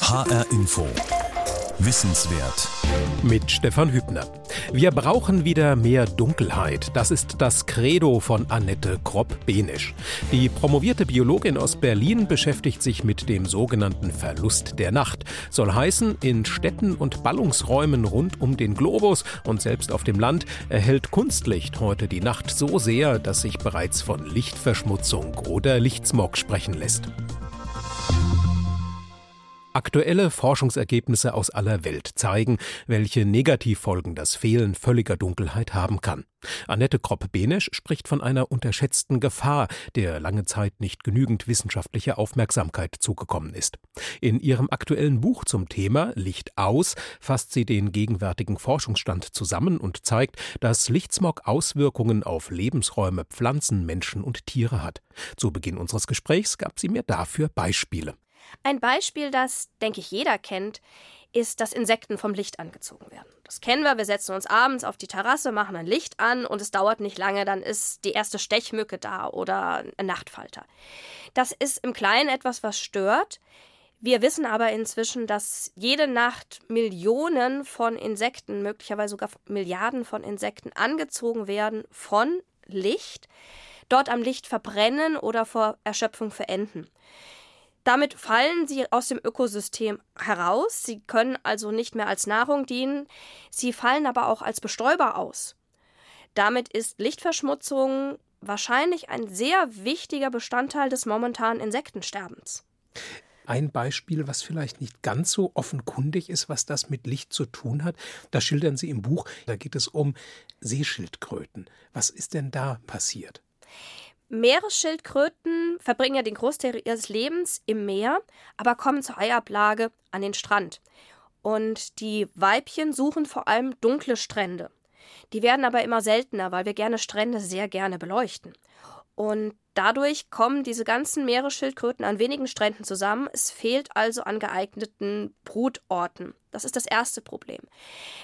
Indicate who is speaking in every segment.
Speaker 1: HR Info. Wissenswert.
Speaker 2: Mit Stefan Hübner. Wir brauchen wieder mehr Dunkelheit. Das ist das Credo von Annette Kropp-Benisch. Die promovierte Biologin aus Berlin beschäftigt sich mit dem sogenannten Verlust der Nacht. Soll heißen, in Städten und Ballungsräumen rund um den Globus und selbst auf dem Land erhält Kunstlicht heute die Nacht so sehr, dass sich bereits von Lichtverschmutzung oder Lichtsmog sprechen lässt. Aktuelle Forschungsergebnisse aus aller Welt zeigen, welche Negativfolgen das Fehlen völliger Dunkelheit haben kann. Annette Kropp-Benesch spricht von einer unterschätzten Gefahr, der lange Zeit nicht genügend wissenschaftliche Aufmerksamkeit zugekommen ist. In ihrem aktuellen Buch zum Thema Licht aus fasst sie den gegenwärtigen Forschungsstand zusammen und zeigt, dass Lichtsmog Auswirkungen auf Lebensräume, Pflanzen, Menschen und Tiere hat. Zu Beginn unseres Gesprächs gab sie mir dafür Beispiele.
Speaker 3: Ein Beispiel, das, denke ich, jeder kennt, ist, dass Insekten vom Licht angezogen werden. Das kennen wir. Wir setzen uns abends auf die Terrasse, machen ein Licht an und es dauert nicht lange, dann ist die erste Stechmücke da oder ein Nachtfalter. Das ist im Kleinen etwas, was stört. Wir wissen aber inzwischen, dass jede Nacht Millionen von Insekten, möglicherweise sogar Milliarden von Insekten angezogen werden von Licht, dort am Licht verbrennen oder vor Erschöpfung verenden. Damit fallen sie aus dem Ökosystem heraus. Sie können also nicht mehr als Nahrung dienen. Sie fallen aber auch als Bestäuber aus. Damit ist Lichtverschmutzung wahrscheinlich ein sehr wichtiger Bestandteil des momentanen Insektensterbens.
Speaker 2: Ein Beispiel, was vielleicht nicht ganz so offenkundig ist, was das mit Licht zu tun hat, das schildern Sie im Buch. Da geht es um Seeschildkröten. Was ist denn da passiert?
Speaker 3: Meeresschildkröten verbringen ja den Großteil ihres Lebens im Meer, aber kommen zur Eiablage an den Strand. Und die Weibchen suchen vor allem dunkle Strände. Die werden aber immer seltener, weil wir gerne Strände sehr gerne beleuchten. Und dadurch kommen diese ganzen Meeresschildkröten an wenigen Stränden zusammen. Es fehlt also an geeigneten Brutorten. Das ist das erste Problem.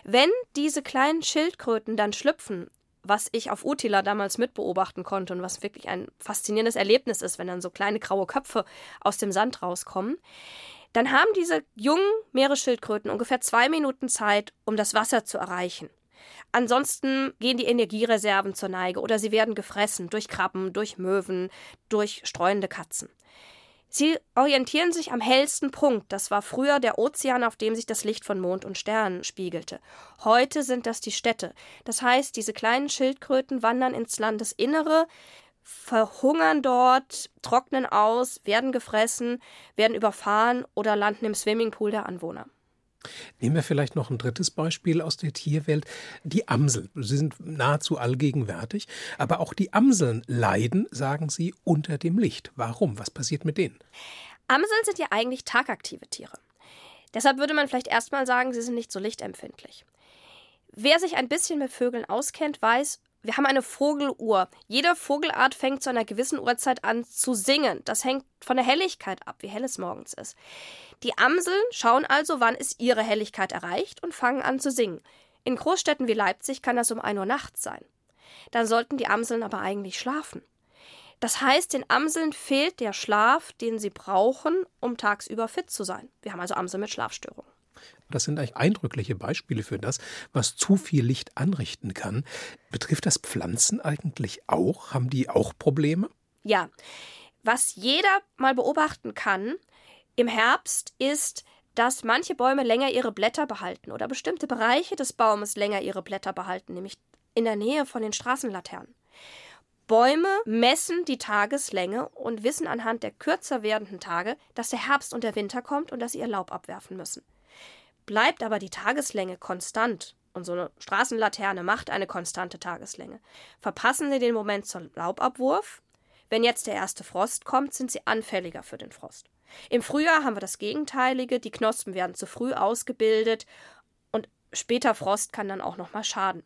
Speaker 3: Wenn diese kleinen Schildkröten dann schlüpfen was ich auf Utila damals mitbeobachten konnte und was wirklich ein faszinierendes Erlebnis ist, wenn dann so kleine graue Köpfe aus dem Sand rauskommen, dann haben diese jungen Meeresschildkröten ungefähr zwei Minuten Zeit, um das Wasser zu erreichen. Ansonsten gehen die Energiereserven zur Neige oder sie werden gefressen durch Krabben, durch Möwen, durch streuende Katzen. Sie orientieren sich am hellsten Punkt. Das war früher der Ozean, auf dem sich das Licht von Mond und Sternen spiegelte. Heute sind das die Städte. Das heißt, diese kleinen Schildkröten wandern ins Landesinnere, verhungern dort, trocknen aus, werden gefressen, werden überfahren oder landen im Swimmingpool der Anwohner.
Speaker 2: Nehmen wir vielleicht noch ein drittes Beispiel aus der Tierwelt. Die Amseln. Sie sind nahezu allgegenwärtig. Aber auch die Amseln leiden, sagen Sie, unter dem Licht. Warum? Was passiert mit denen?
Speaker 3: Amseln sind ja eigentlich tagaktive Tiere. Deshalb würde man vielleicht erstmal sagen, sie sind nicht so lichtempfindlich. Wer sich ein bisschen mit Vögeln auskennt, weiß, wir haben eine Vogeluhr. Jede Vogelart fängt zu einer gewissen Uhrzeit an zu singen. Das hängt von der Helligkeit ab, wie hell es morgens ist. Die Amseln schauen also, wann ist ihre Helligkeit erreicht und fangen an zu singen. In Großstädten wie Leipzig kann das um 1 Uhr nachts sein. Dann sollten die Amseln aber eigentlich schlafen. Das heißt, den Amseln fehlt der Schlaf, den sie brauchen, um tagsüber fit zu sein. Wir haben also Amseln mit Schlafstörungen.
Speaker 2: Das sind eigentlich eindrückliche Beispiele für das, was zu viel Licht anrichten kann. Betrifft das Pflanzen eigentlich auch? Haben die auch Probleme?
Speaker 3: Ja. Was jeder mal beobachten kann im Herbst ist, dass manche Bäume länger ihre Blätter behalten oder bestimmte Bereiche des Baumes länger ihre Blätter behalten, nämlich in der Nähe von den Straßenlaternen. Bäume messen die Tageslänge und wissen anhand der kürzer werdenden Tage, dass der Herbst und der Winter kommt und dass sie ihr Laub abwerfen müssen. Bleibt aber die Tageslänge konstant, und so eine Straßenlaterne macht eine konstante Tageslänge, verpassen sie den Moment zum Laubabwurf. Wenn jetzt der erste Frost kommt, sind sie anfälliger für den Frost. Im Frühjahr haben wir das Gegenteilige, die Knospen werden zu früh ausgebildet und später Frost kann dann auch nochmal schaden.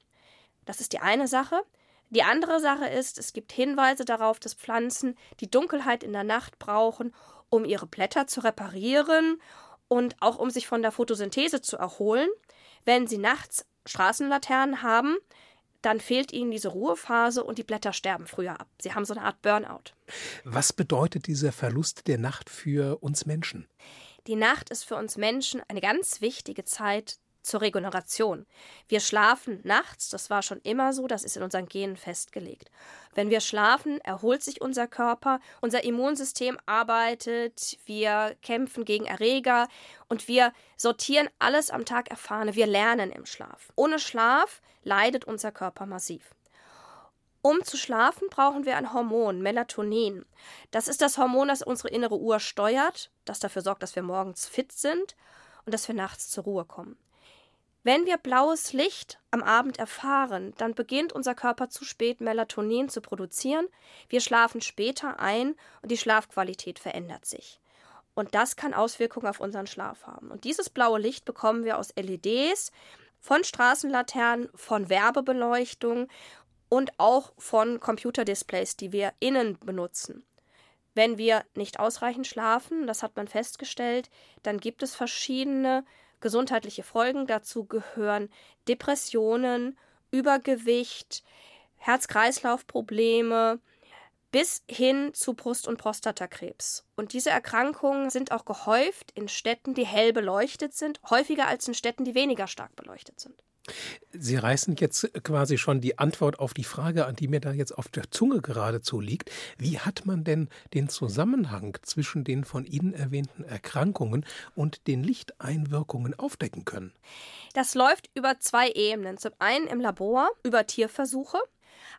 Speaker 3: Das ist die eine Sache. Die andere Sache ist, es gibt Hinweise darauf, dass Pflanzen die Dunkelheit in der Nacht brauchen, um ihre Blätter zu reparieren und auch um sich von der Photosynthese zu erholen. Wenn Sie nachts Straßenlaternen haben, dann fehlt ihnen diese Ruhephase und die Blätter sterben früher ab. Sie haben so eine Art Burnout.
Speaker 2: Was bedeutet dieser Verlust der Nacht für uns Menschen?
Speaker 3: Die Nacht ist für uns Menschen eine ganz wichtige Zeit zur Regeneration. Wir schlafen nachts, das war schon immer so, das ist in unseren Genen festgelegt. Wenn wir schlafen, erholt sich unser Körper, unser Immunsystem arbeitet, wir kämpfen gegen Erreger und wir sortieren alles am Tag Erfahrene, wir lernen im Schlaf. Ohne Schlaf leidet unser Körper massiv. Um zu schlafen, brauchen wir ein Hormon, Melatonin. Das ist das Hormon, das unsere innere Uhr steuert, das dafür sorgt, dass wir morgens fit sind und dass wir nachts zur Ruhe kommen. Wenn wir blaues Licht am Abend erfahren, dann beginnt unser Körper zu spät Melatonin zu produzieren, wir schlafen später ein und die Schlafqualität verändert sich. Und das kann Auswirkungen auf unseren Schlaf haben. Und dieses blaue Licht bekommen wir aus LEDs, von Straßenlaternen, von Werbebeleuchtung und auch von Computerdisplays, die wir innen benutzen. Wenn wir nicht ausreichend schlafen, das hat man festgestellt, dann gibt es verschiedene gesundheitliche Folgen. Dazu gehören Depressionen, Übergewicht, Herz-Kreislauf-Probleme bis hin zu Brust- und Prostatakrebs. Und diese Erkrankungen sind auch gehäuft in Städten, die hell beleuchtet sind, häufiger als in Städten, die weniger stark beleuchtet sind.
Speaker 2: Sie reißen jetzt quasi schon die Antwort auf die Frage an, die mir da jetzt auf der Zunge geradezu liegt. Wie hat man denn den Zusammenhang zwischen den von Ihnen erwähnten Erkrankungen und den Lichteinwirkungen aufdecken können?
Speaker 3: Das läuft über zwei Ebenen. Zum einen im Labor über Tierversuche,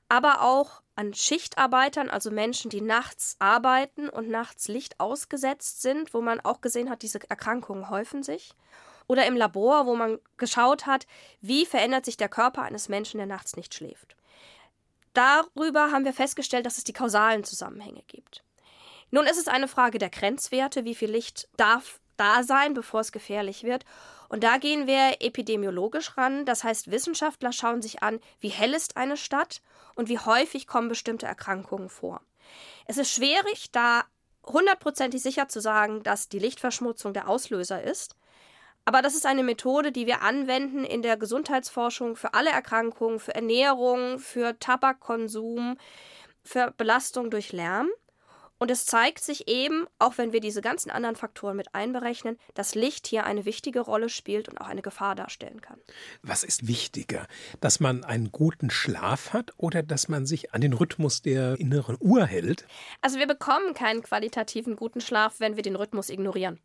Speaker 3: aber auch an Schichtarbeitern, also Menschen, die nachts arbeiten und nachts Licht ausgesetzt sind, wo man auch gesehen hat, diese Erkrankungen häufen sich oder im Labor, wo man geschaut hat, wie verändert sich der Körper eines Menschen, der nachts nicht schläft. Darüber haben wir festgestellt, dass es die kausalen Zusammenhänge gibt. Nun ist es eine Frage der Grenzwerte, wie viel Licht darf da sein, bevor es gefährlich wird. Und da gehen wir epidemiologisch ran. Das heißt, Wissenschaftler schauen sich an, wie hell ist eine Stadt und wie häufig kommen bestimmte Erkrankungen vor. Es ist schwierig, da hundertprozentig sicher zu sagen, dass die Lichtverschmutzung der Auslöser ist. Aber das ist eine Methode, die wir anwenden in der Gesundheitsforschung für alle Erkrankungen, für Ernährung, für Tabakkonsum, für Belastung durch Lärm. Und es zeigt sich eben, auch wenn wir diese ganzen anderen Faktoren mit einberechnen, dass Licht hier eine wichtige Rolle spielt und auch eine Gefahr darstellen kann.
Speaker 2: Was ist wichtiger, dass man einen guten Schlaf hat oder dass man sich an den Rhythmus der inneren Uhr hält?
Speaker 3: Also wir bekommen keinen qualitativen guten Schlaf, wenn wir den Rhythmus ignorieren.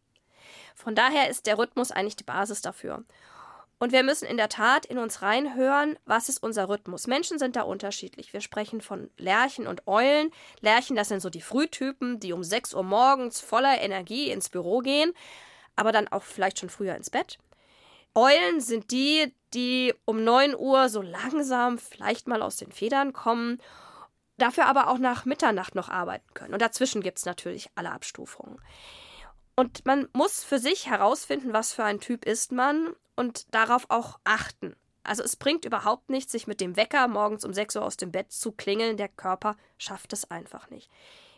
Speaker 3: Von daher ist der Rhythmus eigentlich die Basis dafür. Und wir müssen in der Tat in uns reinhören, was ist unser Rhythmus. Menschen sind da unterschiedlich. Wir sprechen von Lerchen und Eulen. Lerchen, das sind so die Frühtypen, die um 6 Uhr morgens voller Energie ins Büro gehen, aber dann auch vielleicht schon früher ins Bett. Eulen sind die, die um 9 Uhr so langsam vielleicht mal aus den Federn kommen, dafür aber auch nach Mitternacht noch arbeiten können. Und dazwischen gibt es natürlich alle Abstufungen. Und man muss für sich herausfinden, was für ein Typ ist man und darauf auch achten. Also es bringt überhaupt nichts, sich mit dem Wecker morgens um 6 Uhr aus dem Bett zu klingeln. Der Körper schafft es einfach nicht.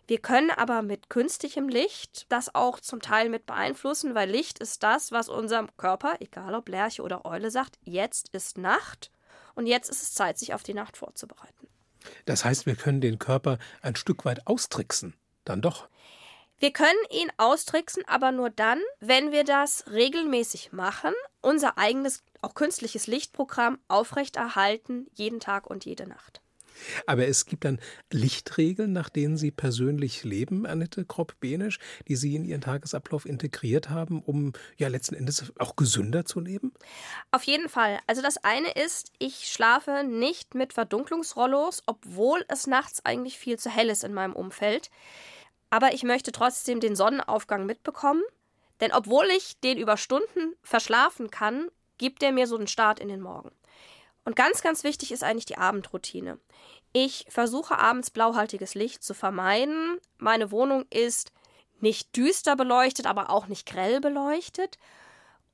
Speaker 3: Wir können aber mit künstlichem Licht das auch zum Teil mit beeinflussen, weil Licht ist das, was unserem Körper, egal ob Lerche oder Eule, sagt, jetzt ist Nacht und jetzt ist es Zeit, sich auf die Nacht vorzubereiten.
Speaker 2: Das heißt, wir können den Körper ein Stück weit austricksen. Dann doch.
Speaker 3: Wir können ihn austricksen, aber nur dann, wenn wir das regelmäßig machen, unser eigenes, auch künstliches Lichtprogramm aufrechterhalten, jeden Tag und jede Nacht.
Speaker 2: Aber es gibt dann Lichtregeln, nach denen Sie persönlich leben, Annette Kropp-Benisch, die Sie in Ihren Tagesablauf integriert haben, um ja letzten Endes auch gesünder zu leben?
Speaker 3: Auf jeden Fall. Also das eine ist, ich schlafe nicht mit Verdunklungsrollos, obwohl es nachts eigentlich viel zu hell ist in meinem Umfeld. Aber ich möchte trotzdem den Sonnenaufgang mitbekommen, denn obwohl ich den über Stunden verschlafen kann, gibt er mir so einen Start in den Morgen. Und ganz, ganz wichtig ist eigentlich die Abendroutine. Ich versuche abends blauhaltiges Licht zu vermeiden. Meine Wohnung ist nicht düster beleuchtet, aber auch nicht grell beleuchtet.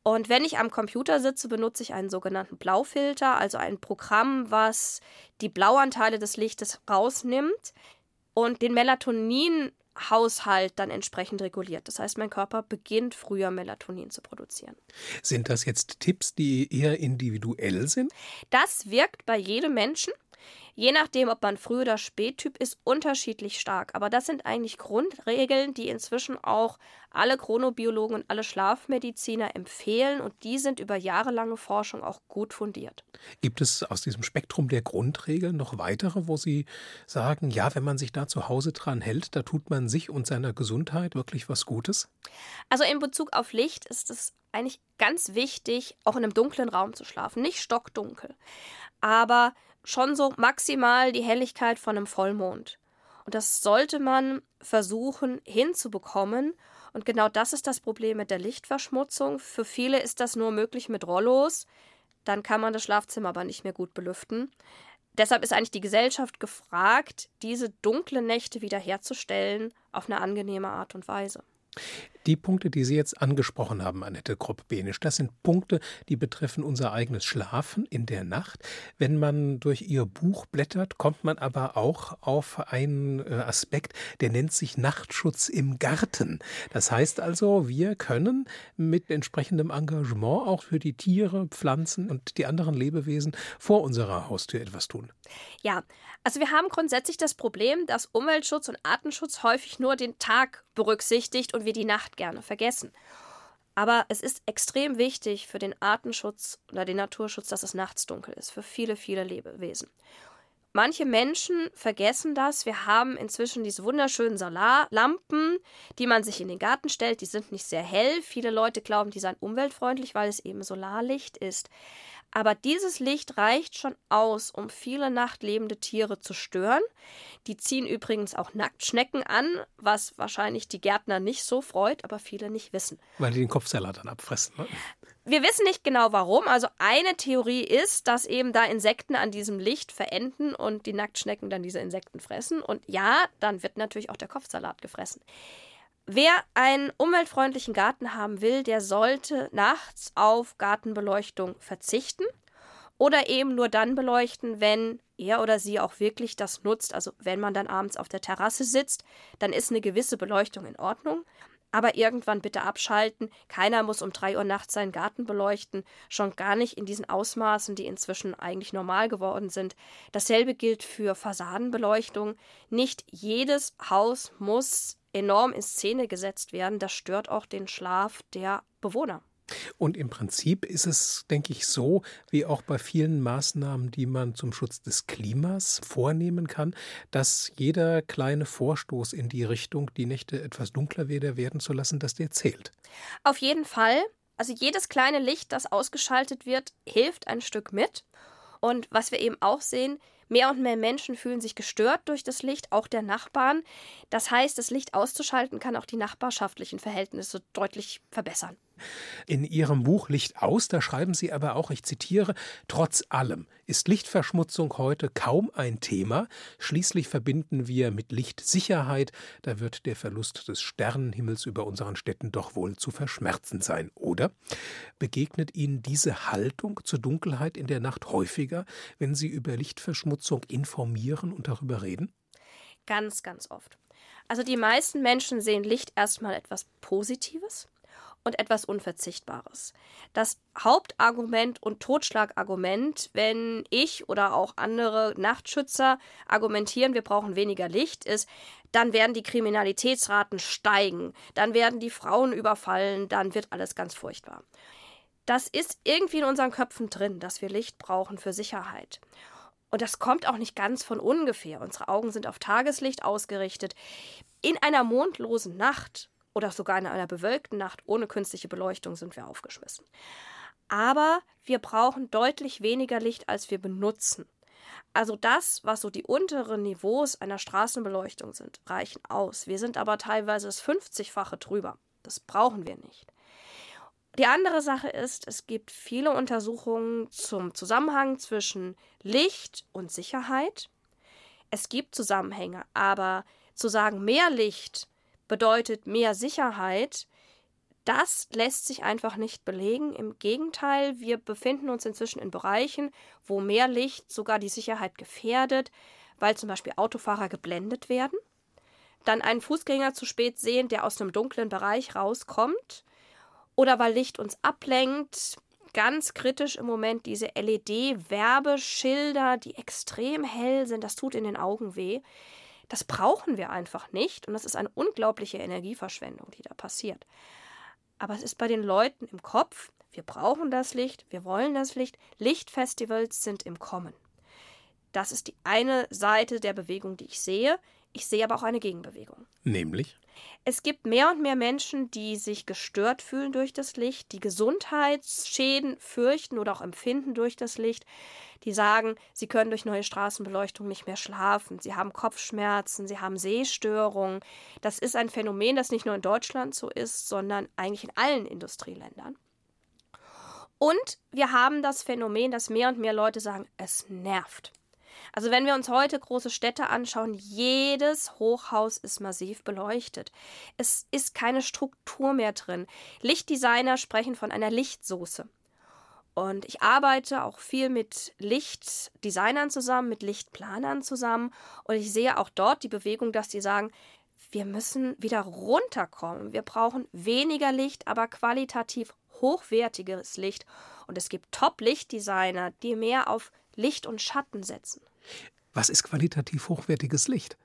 Speaker 3: Und wenn ich am Computer sitze, benutze ich einen sogenannten Blaufilter, also ein Programm, was die Blauanteile des Lichtes rausnimmt und den Melatonin Haushalt dann entsprechend reguliert. Das heißt, mein Körper beginnt früher Melatonin zu produzieren.
Speaker 2: Sind das jetzt Tipps, die eher individuell sind?
Speaker 3: Das wirkt bei jedem Menschen. Je nachdem, ob man Früh- oder Spättyp ist, unterschiedlich stark. Aber das sind eigentlich Grundregeln, die inzwischen auch alle Chronobiologen und alle Schlafmediziner empfehlen und die sind über jahrelange Forschung auch gut fundiert.
Speaker 2: Gibt es aus diesem Spektrum der Grundregeln noch weitere, wo Sie sagen, ja, wenn man sich da zu Hause dran hält, da tut man sich und seiner Gesundheit wirklich was Gutes?
Speaker 3: Also in Bezug auf Licht ist es eigentlich ganz wichtig, auch in einem dunklen Raum zu schlafen. Nicht stockdunkel, aber schon so maximal die Helligkeit von einem Vollmond. Und das sollte man versuchen hinzubekommen. Und genau das ist das Problem mit der Lichtverschmutzung. Für viele ist das nur möglich mit Rollos. Dann kann man das Schlafzimmer aber nicht mehr gut belüften. Deshalb ist eigentlich die Gesellschaft gefragt, diese dunklen Nächte wiederherzustellen auf eine angenehme Art und Weise.
Speaker 2: Die Punkte, die Sie jetzt angesprochen haben, Annette Kropp-Benisch, das sind Punkte, die betreffen unser eigenes Schlafen in der Nacht. Wenn man durch Ihr Buch blättert, kommt man aber auch auf einen äh, Aspekt, der nennt sich Nachtschutz im Garten. Das heißt also, wir können mit entsprechendem Engagement auch für die Tiere, Pflanzen und die anderen Lebewesen vor unserer Haustür etwas tun.
Speaker 3: Ja, also wir haben grundsätzlich das Problem, dass Umweltschutz und Artenschutz häufig nur den Tag berücksichtigt und wir die Nacht gerne vergessen. Aber es ist extrem wichtig für den Artenschutz oder den Naturschutz, dass es nachts dunkel ist, für viele, viele Lebewesen. Manche Menschen vergessen das. Wir haben inzwischen diese wunderschönen Solarlampen, die man sich in den Garten stellt. Die sind nicht sehr hell. Viele Leute glauben, die seien umweltfreundlich, weil es eben Solarlicht ist. Aber dieses Licht reicht schon aus, um viele nachtlebende Tiere zu stören. Die ziehen übrigens auch Nacktschnecken an, was wahrscheinlich die Gärtner nicht so freut, aber viele nicht wissen.
Speaker 2: Weil die den Kopfsalat dann abfressen. Ne?
Speaker 3: Wir wissen nicht genau warum. Also eine Theorie ist, dass eben da Insekten an diesem Licht verenden und die Nacktschnecken dann diese Insekten fressen. Und ja, dann wird natürlich auch der Kopfsalat gefressen. Wer einen umweltfreundlichen Garten haben will, der sollte nachts auf Gartenbeleuchtung verzichten oder eben nur dann beleuchten, wenn er oder sie auch wirklich das nutzt. Also wenn man dann abends auf der Terrasse sitzt, dann ist eine gewisse Beleuchtung in Ordnung. Aber irgendwann bitte abschalten. Keiner muss um drei Uhr nachts seinen Garten beleuchten. Schon gar nicht in diesen Ausmaßen, die inzwischen eigentlich normal geworden sind. Dasselbe gilt für Fassadenbeleuchtung. Nicht jedes Haus muss enorm in Szene gesetzt werden. Das stört auch den Schlaf der Bewohner.
Speaker 2: Und im Prinzip ist es, denke ich, so, wie auch bei vielen Maßnahmen, die man zum Schutz des Klimas vornehmen kann, dass jeder kleine Vorstoß in die Richtung, die Nächte etwas dunkler wieder werden zu lassen, dass der zählt.
Speaker 3: Auf jeden Fall. Also jedes kleine Licht, das ausgeschaltet wird, hilft ein Stück mit. Und was wir eben auch sehen, Mehr und mehr Menschen fühlen sich gestört durch das Licht, auch der Nachbarn. Das heißt, das Licht auszuschalten kann auch die nachbarschaftlichen Verhältnisse deutlich verbessern.
Speaker 2: In Ihrem Buch Licht aus, da schreiben Sie aber auch, ich zitiere, trotz allem ist Lichtverschmutzung heute kaum ein Thema. Schließlich verbinden wir mit Lichtsicherheit, da wird der Verlust des Sternenhimmels über unseren Städten doch wohl zu verschmerzen sein, oder? Begegnet Ihnen diese Haltung zur Dunkelheit in der Nacht häufiger, wenn Sie über Lichtverschmutzung informieren und darüber reden?
Speaker 3: Ganz, ganz oft. Also die meisten Menschen sehen Licht erstmal etwas Positives und etwas Unverzichtbares. Das Hauptargument und Totschlagargument, wenn ich oder auch andere Nachtschützer argumentieren, wir brauchen weniger Licht, ist, dann werden die Kriminalitätsraten steigen, dann werden die Frauen überfallen, dann wird alles ganz furchtbar. Das ist irgendwie in unseren Köpfen drin, dass wir Licht brauchen für Sicherheit. Und das kommt auch nicht ganz von ungefähr. Unsere Augen sind auf Tageslicht ausgerichtet. In einer mondlosen Nacht oder sogar in einer bewölkten Nacht ohne künstliche Beleuchtung sind wir aufgeschmissen. Aber wir brauchen deutlich weniger Licht, als wir benutzen. Also das, was so die unteren Niveaus einer Straßenbeleuchtung sind, reichen aus. Wir sind aber teilweise das 50-fache drüber. Das brauchen wir nicht. Die andere Sache ist, es gibt viele Untersuchungen zum Zusammenhang zwischen Licht und Sicherheit. Es gibt Zusammenhänge, aber zu sagen, mehr Licht bedeutet mehr Sicherheit, das lässt sich einfach nicht belegen. Im Gegenteil, wir befinden uns inzwischen in Bereichen, wo mehr Licht sogar die Sicherheit gefährdet, weil zum Beispiel Autofahrer geblendet werden, dann einen Fußgänger zu spät sehen, der aus einem dunklen Bereich rauskommt, oder weil Licht uns ablenkt, ganz kritisch im Moment diese LED-Werbeschilder, die extrem hell sind. Das tut in den Augen weh. Das brauchen wir einfach nicht und das ist eine unglaubliche Energieverschwendung, die da passiert. Aber es ist bei den Leuten im Kopf, wir brauchen das Licht, wir wollen das Licht. Lichtfestivals sind im Kommen. Das ist die eine Seite der Bewegung, die ich sehe. Ich sehe aber auch eine Gegenbewegung.
Speaker 2: Nämlich?
Speaker 3: Es gibt mehr und mehr Menschen, die sich gestört fühlen durch das Licht, die Gesundheitsschäden fürchten oder auch empfinden durch das Licht, die sagen, sie können durch neue Straßenbeleuchtung nicht mehr schlafen, sie haben Kopfschmerzen, sie haben Sehstörungen. Das ist ein Phänomen, das nicht nur in Deutschland so ist, sondern eigentlich in allen Industrieländern. Und wir haben das Phänomen, dass mehr und mehr Leute sagen, es nervt. Also wenn wir uns heute große Städte anschauen, jedes Hochhaus ist massiv beleuchtet. Es ist keine Struktur mehr drin. Lichtdesigner sprechen von einer Lichtsoße. Und ich arbeite auch viel mit Lichtdesignern zusammen, mit Lichtplanern zusammen. Und ich sehe auch dort die Bewegung, dass die sagen, wir müssen wieder runterkommen. Wir brauchen weniger Licht, aber qualitativ hochwertiges Licht. Und es gibt Top-Lichtdesigner, die mehr auf Licht und Schatten setzen.
Speaker 2: Was ist qualitativ hochwertiges Licht?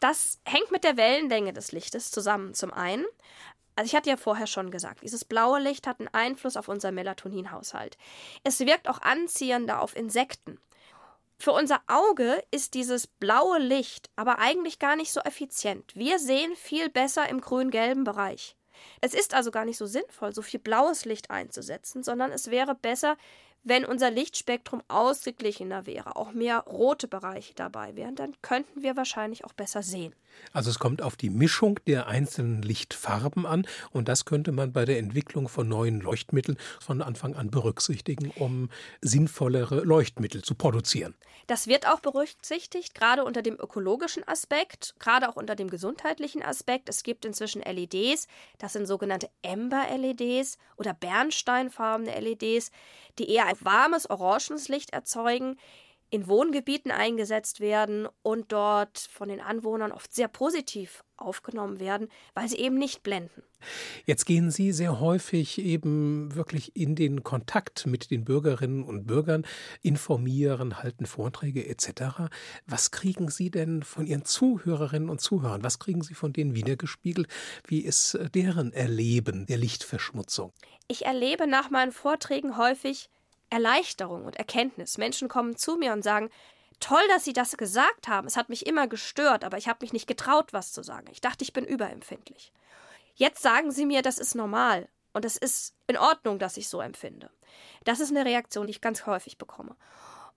Speaker 3: Das hängt mit der Wellenlänge des Lichtes zusammen. Zum einen, also ich hatte ja vorher schon gesagt, dieses blaue Licht hat einen Einfluss auf unseren Melatoninhaushalt. Es wirkt auch anziehender auf Insekten. Für unser Auge ist dieses blaue Licht aber eigentlich gar nicht so effizient. Wir sehen viel besser im grün-gelben Bereich. Es ist also gar nicht so sinnvoll, so viel blaues Licht einzusetzen, sondern es wäre besser, wenn unser Lichtspektrum ausgeglichener wäre, auch mehr rote Bereiche dabei wären, dann könnten wir wahrscheinlich auch besser sehen.
Speaker 2: Also es kommt auf die Mischung der einzelnen Lichtfarben an und das könnte man bei der Entwicklung von neuen Leuchtmitteln von Anfang an berücksichtigen, um sinnvollere Leuchtmittel zu produzieren.
Speaker 3: Das wird auch berücksichtigt, gerade unter dem ökologischen Aspekt, gerade auch unter dem gesundheitlichen Aspekt. Es gibt inzwischen LEDs, das sind sogenannte Ember-LEDs oder bernsteinfarbene LEDs, die eher ein warmes orangenes Licht erzeugen, in Wohngebieten eingesetzt werden und dort von den Anwohnern oft sehr positiv aufgenommen werden, weil sie eben nicht blenden.
Speaker 2: Jetzt gehen Sie sehr häufig eben wirklich in den Kontakt mit den Bürgerinnen und Bürgern, informieren, halten Vorträge etc. Was kriegen Sie denn von Ihren Zuhörerinnen und Zuhörern? Was kriegen Sie von denen wiedergespiegelt? Wie ist äh, deren Erleben der Lichtverschmutzung?
Speaker 3: Ich erlebe nach meinen Vorträgen häufig Erleichterung und Erkenntnis. Menschen kommen zu mir und sagen, toll, dass Sie das gesagt haben. Es hat mich immer gestört, aber ich habe mich nicht getraut, was zu sagen. Ich dachte, ich bin überempfindlich. Jetzt sagen Sie mir, das ist normal und es ist in Ordnung, dass ich so empfinde. Das ist eine Reaktion, die ich ganz häufig bekomme.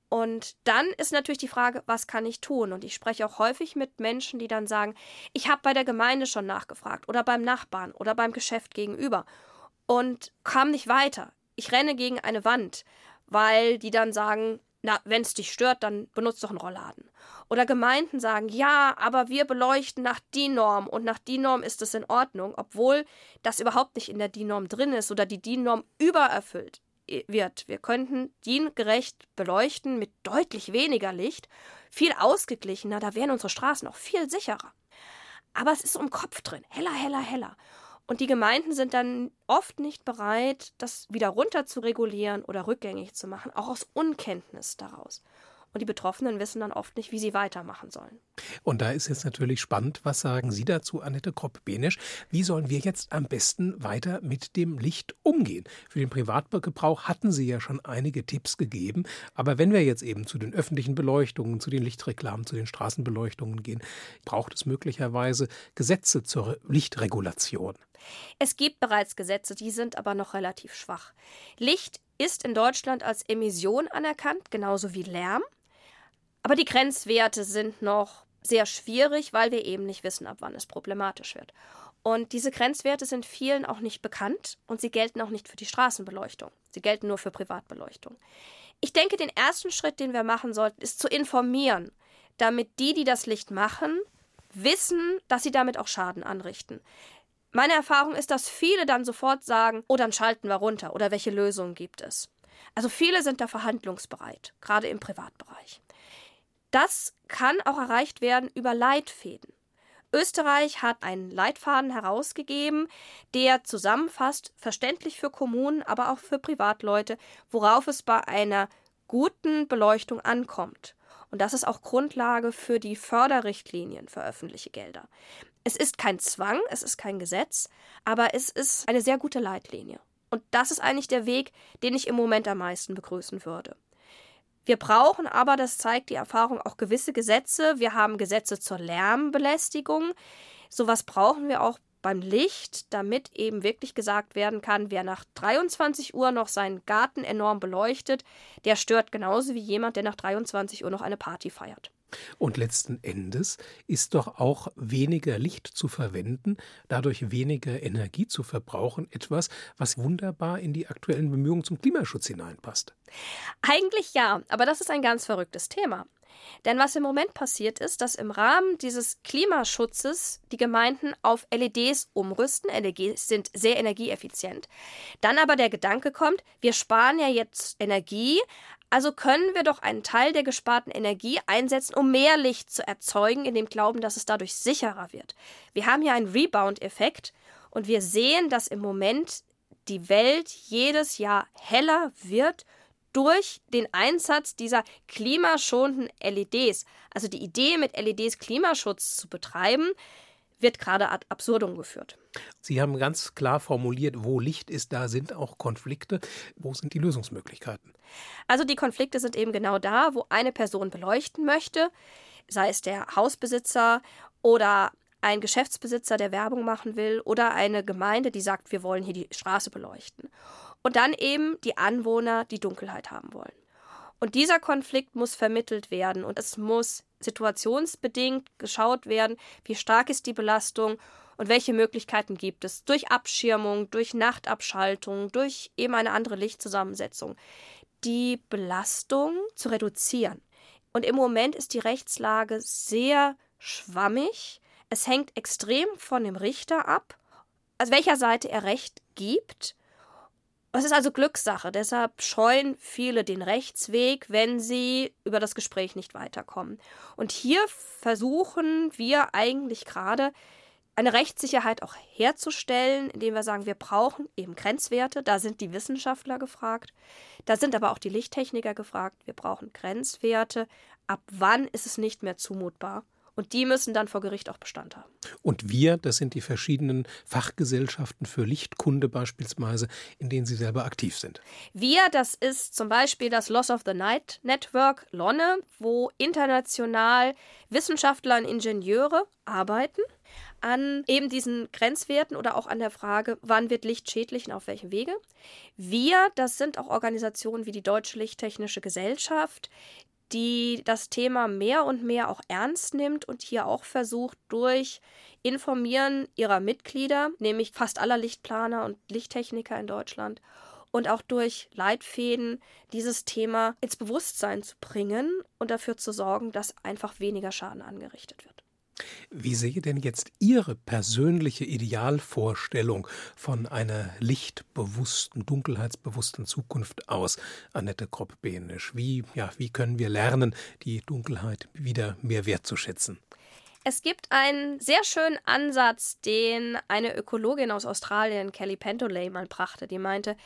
Speaker 3: Und dann ist natürlich die Frage, was kann ich tun? Und ich spreche auch häufig mit Menschen, die dann sagen, ich habe bei der Gemeinde schon nachgefragt oder beim Nachbarn oder beim Geschäft gegenüber und kam nicht weiter. Ich renne gegen eine Wand weil die dann sagen, na, wenn es dich stört, dann benutzt doch einen Rollladen. Oder Gemeinden sagen, ja, aber wir beleuchten nach DIN-Norm und nach DIN-Norm ist es in Ordnung, obwohl das überhaupt nicht in der DIN-Norm drin ist oder die DIN-Norm übererfüllt wird. Wir könnten DIN-gerecht beleuchten mit deutlich weniger Licht, viel ausgeglichener, da wären unsere Straßen auch viel sicherer. Aber es ist im Kopf drin, heller, heller, heller. Und die Gemeinden sind dann oft nicht bereit, das wieder runter zu regulieren oder rückgängig zu machen, auch aus Unkenntnis daraus. Und die Betroffenen wissen dann oft nicht, wie sie weitermachen sollen.
Speaker 2: Und da ist jetzt natürlich spannend, was sagen Sie dazu, Annette Kropp-Benisch? Wie sollen wir jetzt am besten weiter mit dem Licht umgehen? Für den Privatgebrauch hatten Sie ja schon einige Tipps gegeben. Aber wenn wir jetzt eben zu den öffentlichen Beleuchtungen, zu den Lichtreklamen, zu den Straßenbeleuchtungen gehen, braucht es möglicherweise Gesetze zur Lichtregulation.
Speaker 3: Es gibt bereits Gesetze, die sind aber noch relativ schwach. Licht ist in Deutschland als Emission anerkannt, genauso wie Lärm. Aber die Grenzwerte sind noch sehr schwierig, weil wir eben nicht wissen, ab wann es problematisch wird. Und diese Grenzwerte sind vielen auch nicht bekannt und sie gelten auch nicht für die Straßenbeleuchtung. Sie gelten nur für Privatbeleuchtung. Ich denke, den ersten Schritt, den wir machen sollten, ist zu informieren, damit die, die das Licht machen, wissen, dass sie damit auch Schaden anrichten. Meine Erfahrung ist, dass viele dann sofort sagen, oh, dann schalten wir runter oder welche Lösungen gibt es. Also viele sind da verhandlungsbereit, gerade im Privatbereich. Das kann auch erreicht werden über Leitfäden. Österreich hat einen Leitfaden herausgegeben, der zusammenfasst, verständlich für Kommunen, aber auch für Privatleute, worauf es bei einer guten Beleuchtung ankommt. Und das ist auch Grundlage für die Förderrichtlinien für öffentliche Gelder. Es ist kein Zwang, es ist kein Gesetz, aber es ist eine sehr gute Leitlinie. Und das ist eigentlich der Weg, den ich im Moment am meisten begrüßen würde. Wir brauchen aber, das zeigt die Erfahrung, auch gewisse Gesetze. Wir haben Gesetze zur Lärmbelästigung. Sowas brauchen wir auch beim Licht, damit eben wirklich gesagt werden kann, wer nach 23 Uhr noch seinen Garten enorm beleuchtet, der stört genauso wie jemand, der nach 23 Uhr noch eine Party feiert.
Speaker 2: Und letzten Endes ist doch auch weniger Licht zu verwenden, dadurch weniger Energie zu verbrauchen, etwas, was wunderbar in die aktuellen Bemühungen zum Klimaschutz hineinpasst.
Speaker 3: Eigentlich ja, aber das ist ein ganz verrücktes Thema. Denn was im Moment passiert ist, dass im Rahmen dieses Klimaschutzes die Gemeinden auf LEDs umrüsten. LEDs sind sehr energieeffizient. Dann aber der Gedanke kommt, wir sparen ja jetzt Energie, also können wir doch einen Teil der gesparten Energie einsetzen, um mehr Licht zu erzeugen, in dem Glauben, dass es dadurch sicherer wird. Wir haben hier einen Rebound-Effekt und wir sehen, dass im Moment die Welt jedes Jahr heller wird durch den Einsatz dieser klimaschonenden LEDs. Also die Idee, mit LEDs Klimaschutz zu betreiben, wird gerade ad absurdum geführt.
Speaker 2: Sie haben ganz klar formuliert, wo Licht ist, da sind auch Konflikte. Wo sind die Lösungsmöglichkeiten?
Speaker 3: Also die Konflikte sind eben genau da, wo eine Person beleuchten möchte, sei es der Hausbesitzer oder ein Geschäftsbesitzer, der Werbung machen will, oder eine Gemeinde, die sagt, wir wollen hier die Straße beleuchten. Und dann eben die Anwohner, die Dunkelheit haben wollen. Und dieser Konflikt muss vermittelt werden und es muss situationsbedingt geschaut werden, wie stark ist die Belastung und welche Möglichkeiten gibt es durch Abschirmung, durch Nachtabschaltung, durch eben eine andere Lichtzusammensetzung, die Belastung zu reduzieren. Und im Moment ist die Rechtslage sehr schwammig. Es hängt extrem von dem Richter ab, aus welcher Seite er Recht gibt. Es ist also Glückssache, deshalb scheuen viele den Rechtsweg, wenn sie über das Gespräch nicht weiterkommen. Und hier versuchen wir eigentlich gerade eine Rechtssicherheit auch herzustellen, indem wir sagen, wir brauchen eben Grenzwerte, da sind die Wissenschaftler gefragt, da sind aber auch die Lichttechniker gefragt, wir brauchen Grenzwerte, ab wann ist es nicht mehr zumutbar und die müssen dann vor Gericht auch Bestand haben.
Speaker 2: Und wir, das sind die verschiedenen Fachgesellschaften für Lichtkunde beispielsweise, in denen Sie selber aktiv sind.
Speaker 3: Wir, das ist zum Beispiel das Loss of the Night Network, LONNE, wo international Wissenschaftler und Ingenieure arbeiten an eben diesen Grenzwerten oder auch an der Frage, wann wird Licht schädlich und auf welchem Wege. Wir, das sind auch Organisationen wie die Deutsche Lichttechnische Gesellschaft, die das Thema mehr und mehr auch ernst nimmt und hier auch versucht, durch Informieren ihrer Mitglieder, nämlich fast aller Lichtplaner und Lichttechniker in Deutschland, und auch durch Leitfäden dieses Thema ins Bewusstsein zu bringen und dafür zu sorgen, dass einfach weniger Schaden angerichtet wird.
Speaker 2: Wie sehe denn jetzt Ihre persönliche Idealvorstellung von einer lichtbewussten, dunkelheitsbewussten Zukunft aus, Annette Kropp-Behnisch? Wie, ja, wie können wir lernen, die Dunkelheit wieder mehr wertzuschätzen?
Speaker 3: Es gibt einen sehr schönen Ansatz, den eine Ökologin aus Australien, Kelly Pentolay, mal brachte. Die meinte,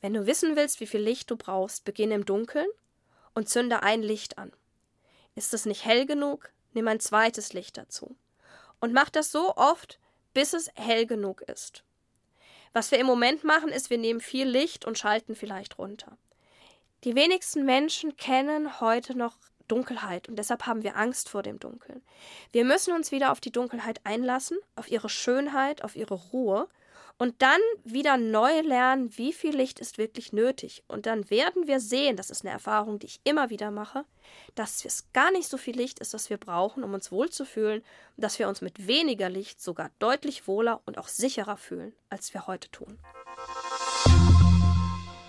Speaker 3: wenn du wissen willst, wie viel Licht du brauchst, beginne im Dunkeln und zünde ein Licht an. Ist es nicht hell genug, nimm ein zweites Licht dazu. Und mach das so oft, bis es hell genug ist. Was wir im Moment machen, ist, wir nehmen viel Licht und schalten vielleicht runter. Die wenigsten Menschen kennen heute noch Dunkelheit und deshalb haben wir Angst vor dem Dunkeln. Wir müssen uns wieder auf die Dunkelheit einlassen, auf ihre Schönheit, auf ihre Ruhe und dann wieder neu lernen, wie viel Licht ist wirklich nötig. Und dann werden wir sehen, das ist eine Erfahrung, die ich immer wieder mache, dass es gar nicht so viel Licht ist, was wir brauchen, um uns wohlzufühlen, und dass wir uns mit weniger Licht sogar deutlich wohler und auch sicherer fühlen, als wir heute tun.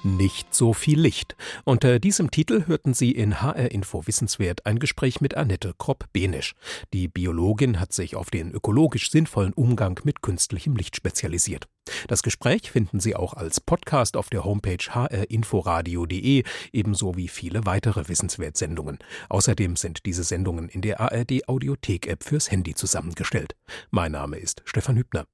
Speaker 2: Nicht so viel Licht. Unter diesem Titel hörten Sie in HR Info Wissenswert ein Gespräch mit Annette Kropp-Benisch. Die Biologin hat sich auf den ökologisch sinnvollen Umgang mit künstlichem Licht spezialisiert. Das Gespräch finden Sie auch als Podcast auf der Homepage hrinforadio.de, ebenso wie viele weitere Wissenswertsendungen. Außerdem sind diese Sendungen in der ARD Audiothek App fürs Handy zusammengestellt. Mein Name ist Stefan Hübner.